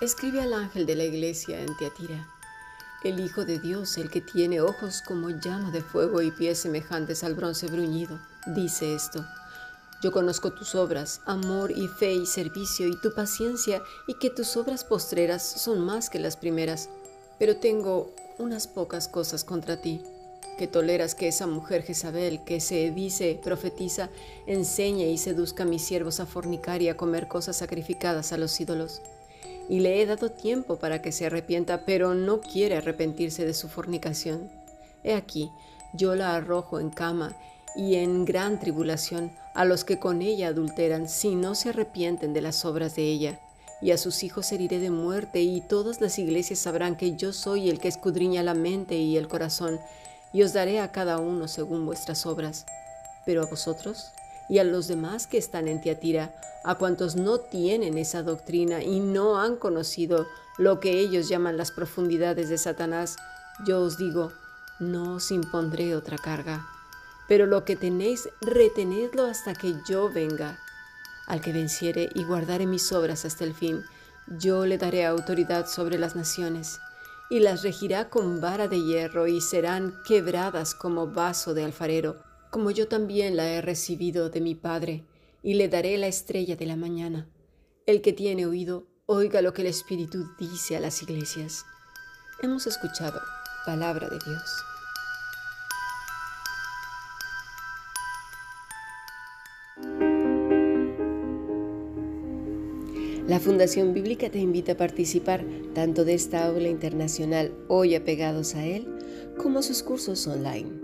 Escribe al ángel de la iglesia en Teatira. El Hijo de Dios, el que tiene ojos como llama de fuego y pies semejantes al bronce bruñido, dice esto. Yo conozco tus obras, amor y fe y servicio y tu paciencia y que tus obras postreras son más que las primeras. Pero tengo unas pocas cosas contra ti, que toleras que esa mujer Jezabel, que se dice profetiza, enseñe y seduzca a mis siervos a fornicar y a comer cosas sacrificadas a los ídolos y le he dado tiempo para que se arrepienta, pero no quiere arrepentirse de su fornicación. He aquí, yo la arrojo en cama y en gran tribulación a los que con ella adulteran, si no se arrepienten de las obras de ella. Y a sus hijos heriré de muerte, y todas las iglesias sabrán que yo soy el que escudriña la mente y el corazón, y os daré a cada uno según vuestras obras. Pero a vosotros y a los demás que están en Tiatira, a cuantos no tienen esa doctrina y no han conocido lo que ellos llaman las profundidades de Satanás, yo os digo, no os impondré otra carga. Pero lo que tenéis, retenedlo hasta que yo venga. Al que venciere y guardare mis obras hasta el fin, yo le daré autoridad sobre las naciones, y las regirá con vara de hierro, y serán quebradas como vaso de alfarero, como yo también la he recibido de mi Padre, y le daré la estrella de la mañana. El que tiene oído, oiga lo que el Espíritu dice a las iglesias. Hemos escuchado palabra de Dios. La Fundación Bíblica te invita a participar tanto de esta aula internacional hoy apegados a él, como a sus cursos online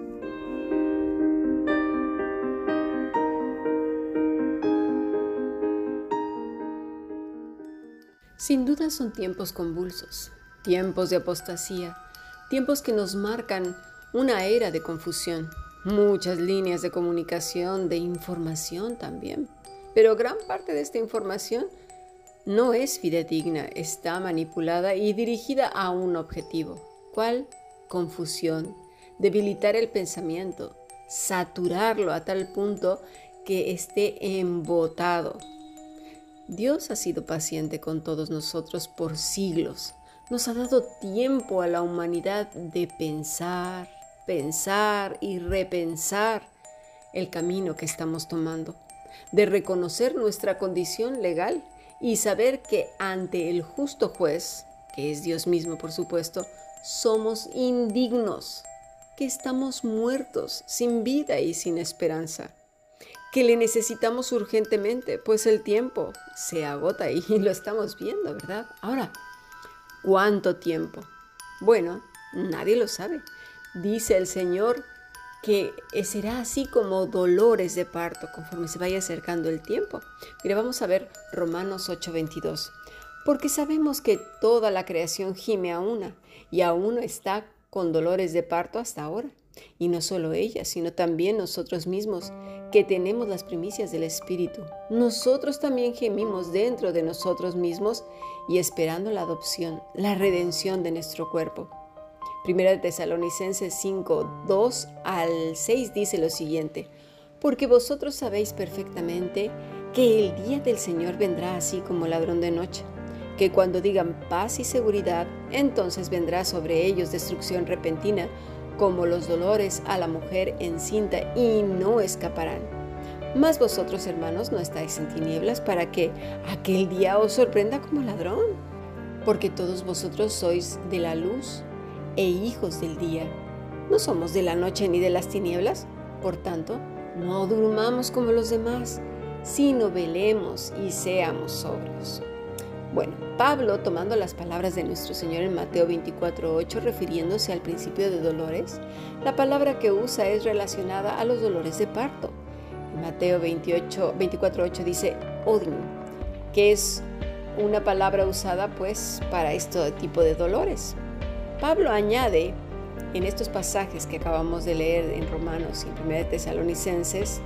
Sin duda son tiempos convulsos tiempos de apostasía, tiempos que nos marcan una era de confusión, muchas líneas de comunicación, de información también. Pero gran parte de esta información no es fidedigna, está manipulada y dirigida a un objetivo. ¿Cuál? Confusión, debilitar el pensamiento, saturarlo a tal punto que esté embotado. Dios ha sido paciente con todos nosotros por siglos. Nos ha dado tiempo a la humanidad de pensar, pensar y repensar el camino que estamos tomando, de reconocer nuestra condición legal y saber que ante el justo juez, que es Dios mismo por supuesto, somos indignos, que estamos muertos, sin vida y sin esperanza, que le necesitamos urgentemente, pues el tiempo se agota y lo estamos viendo, ¿verdad? Ahora, ¿Cuánto tiempo? Bueno, nadie lo sabe. Dice el Señor que será así como dolores de parto conforme se vaya acercando el tiempo. Mira, vamos a ver Romanos 8:22. Porque sabemos que toda la creación gime a una y aún está con dolores de parto hasta ahora. Y no solo ella, sino también nosotros mismos, que tenemos las primicias del Espíritu. Nosotros también gemimos dentro de nosotros mismos y esperando la adopción, la redención de nuestro cuerpo. Primera de Tesalonicenses 5, 2 al 6 dice lo siguiente, porque vosotros sabéis perfectamente que el día del Señor vendrá así como ladrón de noche, que cuando digan paz y seguridad, entonces vendrá sobre ellos destrucción repentina, como los dolores a la mujer encinta y no escaparán. Mas vosotros, hermanos, no estáis en tinieblas para que aquel día os sorprenda como ladrón, porque todos vosotros sois de la luz e hijos del día. No somos de la noche ni de las tinieblas, por tanto, no durmamos como los demás, sino velemos y seamos sobrios. Bueno, Pablo, tomando las palabras de nuestro Señor en Mateo 24.8, refiriéndose al principio de dolores, la palabra que usa es relacionada a los dolores de parto. En Mateo 28, 24.8 dice odin, que es una palabra usada pues para este tipo de dolores. Pablo añade en estos pasajes que acabamos de leer en Romanos y 1 Tesalonicenses,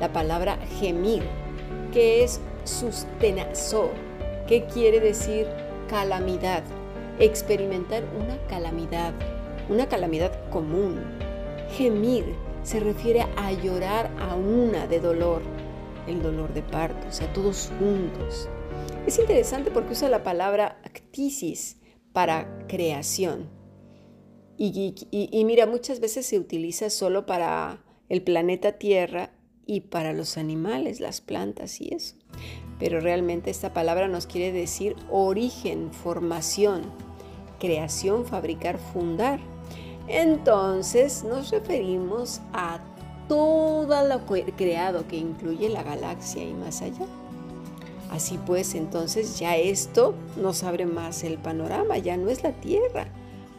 la palabra gemir, que es sustenazo, que quiere decir calamidad, experimentar una calamidad, una calamidad común. Gemir se refiere a llorar a una de dolor, el dolor de parto, o sea, todos juntos. Es interesante porque usa la palabra actisis para creación. Y, mira, muchas veces se utiliza solo para el planeta Tierra y para los animales, las plantas y eso. Pero realmente esta palabra nos quiere decir origen, formación, creación, fabricar, fundar. Entonces nos referimos a todo lo creado que incluye la galaxia y más allá. Así pues, entonces ya esto nos abre más el panorama, ya no es la Tierra,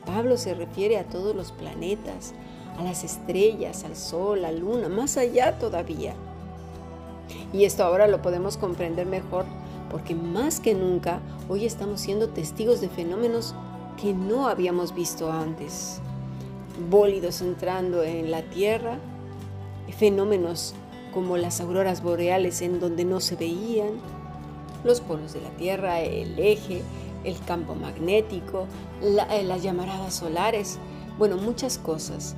Pablo se refiere a todos los planetas, a las estrellas, al sol, a la luna, más allá todavía. Y esto ahora lo podemos comprender mejor porque más que nunca hoy estamos siendo testigos de fenómenos que no habíamos visto antes. Bólidos entrando en la Tierra, fenómenos como las auroras boreales en donde no se veían, los polos de la Tierra, el eje, el campo magnético, eh, las llamaradas solares, bueno, muchas cosas.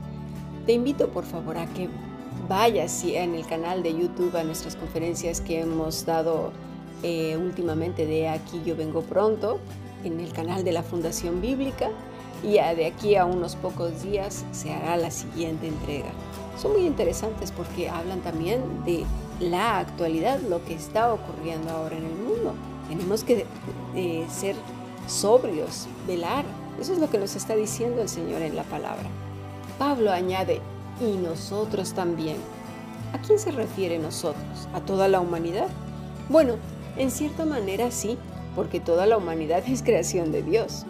Te invito por favor a que vayas en el canal de YouTube a nuestras conferencias que hemos dado eh, últimamente de aquí yo vengo pronto, en el canal de la Fundación Bíblica y de aquí a unos pocos días se hará la siguiente entrega. Son muy interesantes porque hablan también de la actualidad, lo que está ocurriendo ahora en el mundo. Tenemos que eh, ser sobrios, velar. Eso es lo que nos está diciendo el Señor en la palabra. Pablo añade, y nosotros también. ¿A quién se refiere nosotros? ¿A toda la humanidad? Bueno, en cierta manera sí, porque toda la humanidad es creación de Dios.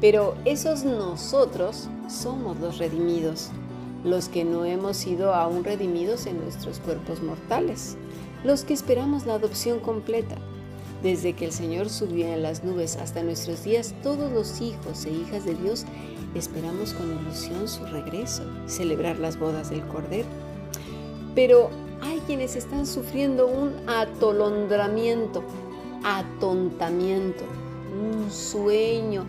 Pero esos nosotros somos los redimidos, los que no hemos sido aún redimidos en nuestros cuerpos mortales, los que esperamos la adopción completa, desde que el Señor subió en las nubes hasta nuestros días, todos los hijos e hijas de Dios esperamos con ilusión su regreso, celebrar las bodas del Cordero. Pero hay quienes están sufriendo un atolondramiento, atontamiento, un sueño,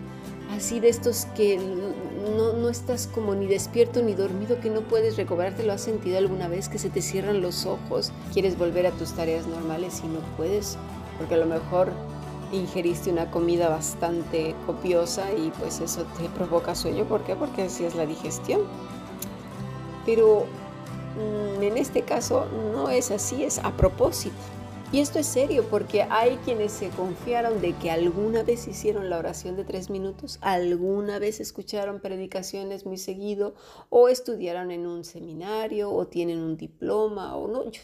así de estos que no, no, estás como ni despierto ni dormido, que no puedes recobrarte. ¿Lo has sentido alguna vez que se te cierran los ojos? Quieres volver a tus tareas normales y no puedes porque a lo mejor ingeriste una comida bastante copiosa y pues eso te provoca sueño. ¿Por qué? Porque así es la digestión. Pero mm, en este caso no es así, es a propósito. Y esto es serio porque hay quienes se confiaron de que alguna vez hicieron la oración de tres minutos, alguna vez escucharon predicaciones muy seguido o estudiaron en un seminario o tienen un diploma o no, yo,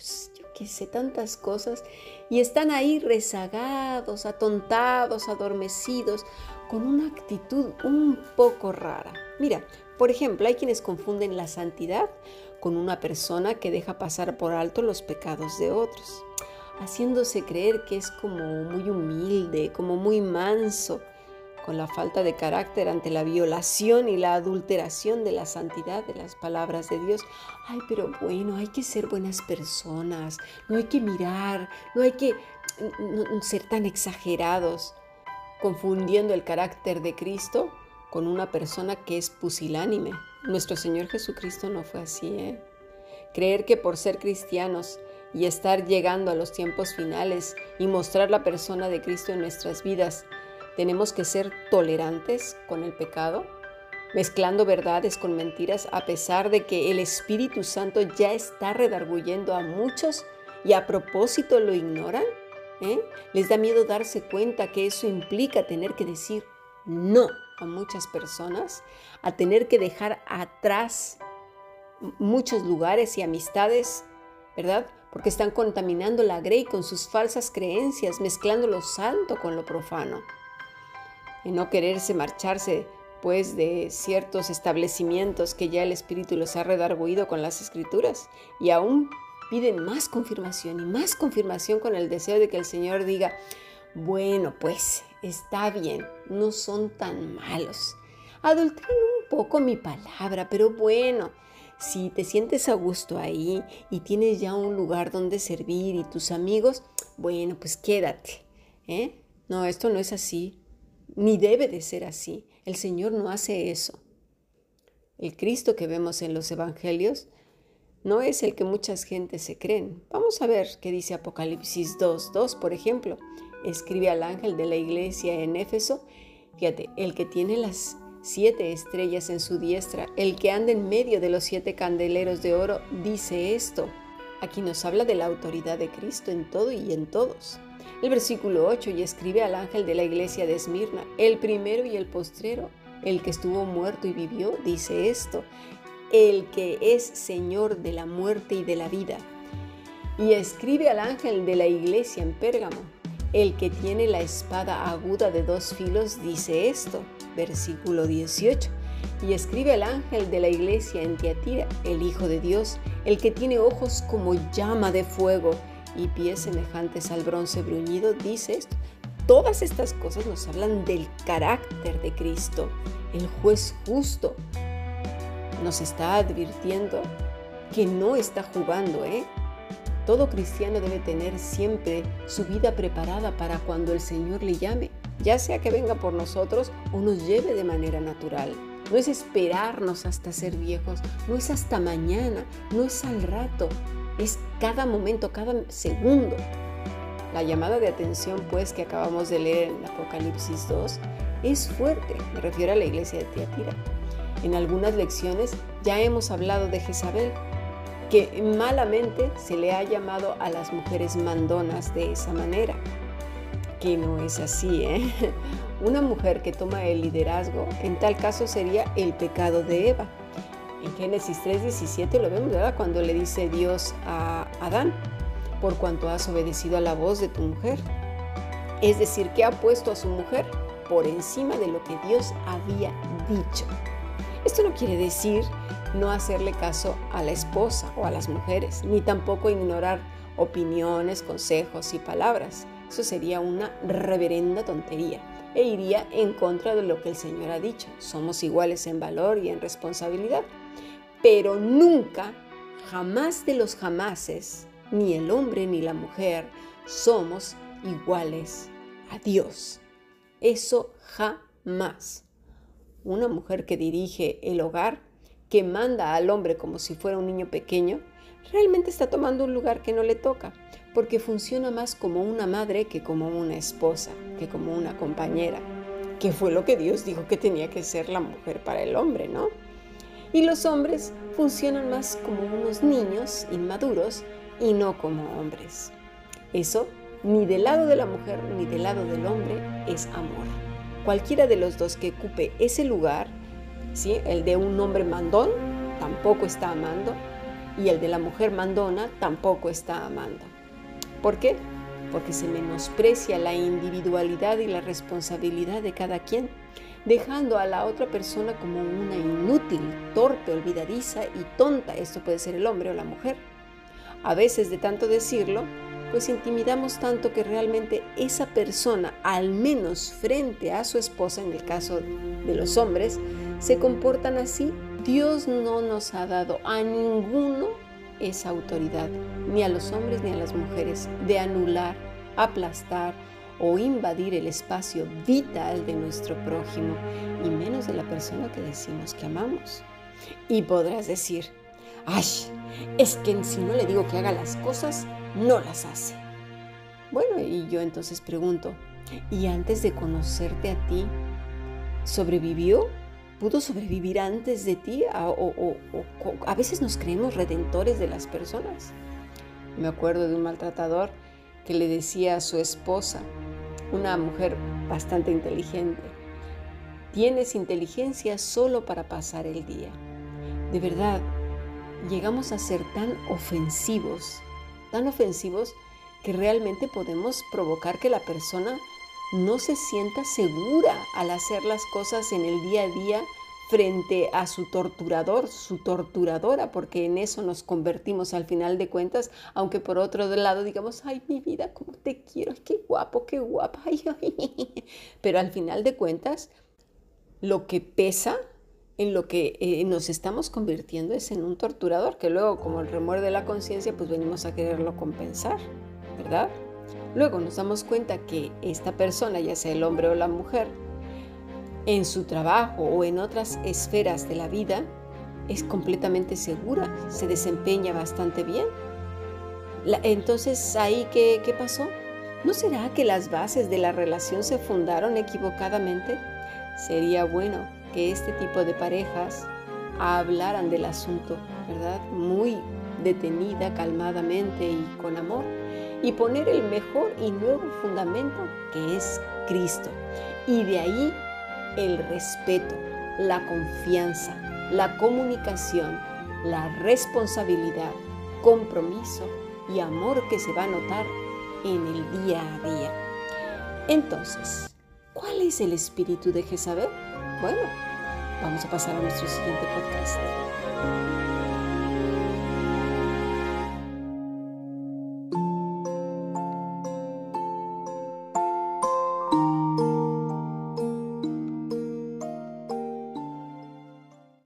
qué sé, tantas cosas y están ahí rezagados, atontados, adormecidos, con una actitud un poco rara. Mira, por ejemplo, hay quienes confunden la santidad con una persona que deja pasar por alto los pecados de otros haciéndose creer que es como muy humilde, como muy manso, con la falta de carácter ante la violación y la adulteración de la santidad de las palabras de Dios. Ay, pero bueno, hay que ser buenas personas, no hay que mirar, no hay que ser tan exagerados, confundiendo el carácter de Cristo con una persona que es pusilánime. Nuestro Señor Jesucristo no fue así, ¿eh? Creer que por ser cristianos y estar llegando a los tiempos finales y mostrar la persona de Cristo en nuestras vidas, tenemos que ser tolerantes con el pecado, mezclando verdades con mentiras a pesar de que el Espíritu Santo ya está redarguyendo a muchos y a propósito lo ignoran. ¿Eh? Les da miedo darse cuenta que eso implica tener que decir no a muchas personas, a tener que dejar atrás muchos lugares y amistades, ¿verdad? Porque están contaminando la grey con sus falsas creencias, mezclando lo santo con lo profano. Y no quererse marcharse, pues, de ciertos establecimientos que ya el Espíritu los ha redarguido con las Escrituras, y aún piden más confirmación y más confirmación con el deseo de que el Señor diga, bueno, pues, está bien, no son tan malos. Adulteran un poco mi palabra, pero bueno, si te sientes a gusto ahí y tienes ya un lugar donde servir y tus amigos, bueno, pues quédate. ¿eh? No, esto no es así, ni debe de ser así. El Señor no hace eso. El Cristo que vemos en los Evangelios no es el que muchas gentes se creen. Vamos a ver qué dice Apocalipsis 2, 2, por ejemplo. Escribe al ángel de la iglesia en Éfeso, fíjate, el que tiene las siete estrellas en su diestra, el que anda en medio de los siete candeleros de oro, dice esto. Aquí nos habla de la autoridad de Cristo en todo y en todos. El versículo 8 y escribe al ángel de la iglesia de Esmirna, el primero y el postrero, el que estuvo muerto y vivió, dice esto, el que es Señor de la muerte y de la vida. Y escribe al ángel de la iglesia en Pérgamo, el que tiene la espada aguda de dos filos, dice esto, versículo 18. Y escribe al ángel de la iglesia en Tiatira, el Hijo de Dios, el que tiene ojos como llama de fuego y pies semejantes al bronce bruñido, dice esto. Todas estas cosas nos hablan del carácter de Cristo, el juez justo, nos está advirtiendo que no está jugando, ¿eh? Todo cristiano debe tener siempre su vida preparada para cuando el Señor le llame, ya sea que venga por nosotros o nos lleve de manera natural. No es esperarnos hasta ser viejos, no es hasta mañana, no es al rato, es cada momento, cada segundo. La llamada de atención, pues, que acabamos de leer en Apocalipsis 2, es fuerte, me refiero a la iglesia de Tiatira. En algunas lecciones ya hemos hablado de Jezabel, que malamente se le ha llamado a las mujeres mandonas de esa manera, que no es así, ¿eh? Una mujer que toma el liderazgo, en tal caso sería el pecado de Eva. En Génesis 3:17 lo vemos, ¿verdad? Cuando le dice Dios a Adán, por cuanto has obedecido a la voz de tu mujer. Es decir, que ha puesto a su mujer por encima de lo que Dios había dicho. Esto no quiere decir no hacerle caso a la esposa o a las mujeres, ni tampoco ignorar opiniones, consejos y palabras. Eso sería una reverenda tontería e iría en contra de lo que el Señor ha dicho. Somos iguales en valor y en responsabilidad. Pero nunca, jamás de los jamases, ni el hombre ni la mujer, somos iguales a Dios. Eso jamás una mujer que dirige el hogar, que manda al hombre como si fuera un niño pequeño, realmente está tomando un lugar que no le toca, porque funciona más como una madre que como una esposa, que como una compañera, que fue lo que Dios dijo que tenía que ser la mujer para el hombre, ¿no? Y los hombres funcionan más como unos niños inmaduros y no como hombres. Eso ni del lado de la mujer ni del lado del hombre es amor cualquiera de los dos que ocupe ese lugar, ¿sí? el de un hombre mandón tampoco está amando y el de la mujer mandona tampoco está amando. ¿Por qué? Porque se menosprecia la individualidad y la responsabilidad de cada quien, dejando a la otra persona como una inútil, torpe, olvidadiza y tonta. Esto puede ser el hombre o la mujer. A veces de tanto decirlo, pues intimidamos tanto que realmente esa persona, al menos frente a su esposa, en el caso de los hombres, se comportan así. Dios no nos ha dado a ninguno esa autoridad, ni a los hombres ni a las mujeres, de anular, aplastar o invadir el espacio vital de nuestro prójimo, y menos de la persona que decimos que amamos. Y podrás decir, ay, es que si no le digo que haga las cosas, no las hace. Bueno, y yo entonces pregunto, ¿y antes de conocerte a ti, sobrevivió? ¿Pudo sobrevivir antes de ti? O, a veces nos creemos redentores de las personas. Me acuerdo de un maltratador que le decía a su esposa, una mujer bastante inteligente, tienes inteligencia solo para pasar el día. De verdad, llegamos a ser tan ofensivos tan ofensivos que realmente podemos provocar que la persona no se sienta segura al hacer las cosas en el día a día frente a su torturador, su torturadora, porque en eso nos convertimos al final de cuentas, aunque por otro lado digamos, ay, mi vida, cómo te quiero, qué guapo, qué guapa, Pero al final de cuentas, lo que pesa en lo que eh, nos estamos convirtiendo es en un torturador, que luego como el remuerde la conciencia, pues venimos a quererlo compensar, ¿verdad? Luego nos damos cuenta que esta persona, ya sea el hombre o la mujer, en su trabajo o en otras esferas de la vida, es completamente segura, se desempeña bastante bien. entonces, ¿ahí qué, qué pasó? ¿No será que las bases de la relación se fundaron equivocadamente? Sería bueno que este tipo de parejas hablaran del asunto, ¿verdad? Muy detenida, calmadamente y con amor, y poner el mejor y nuevo fundamento que es Cristo. Y de ahí el respeto, la confianza, la comunicación, la responsabilidad, compromiso y amor que se va a notar en el día a día. Entonces, ¿cuál es el espíritu de Jezabel? Bueno, vamos a pasar a nuestro siguiente podcast.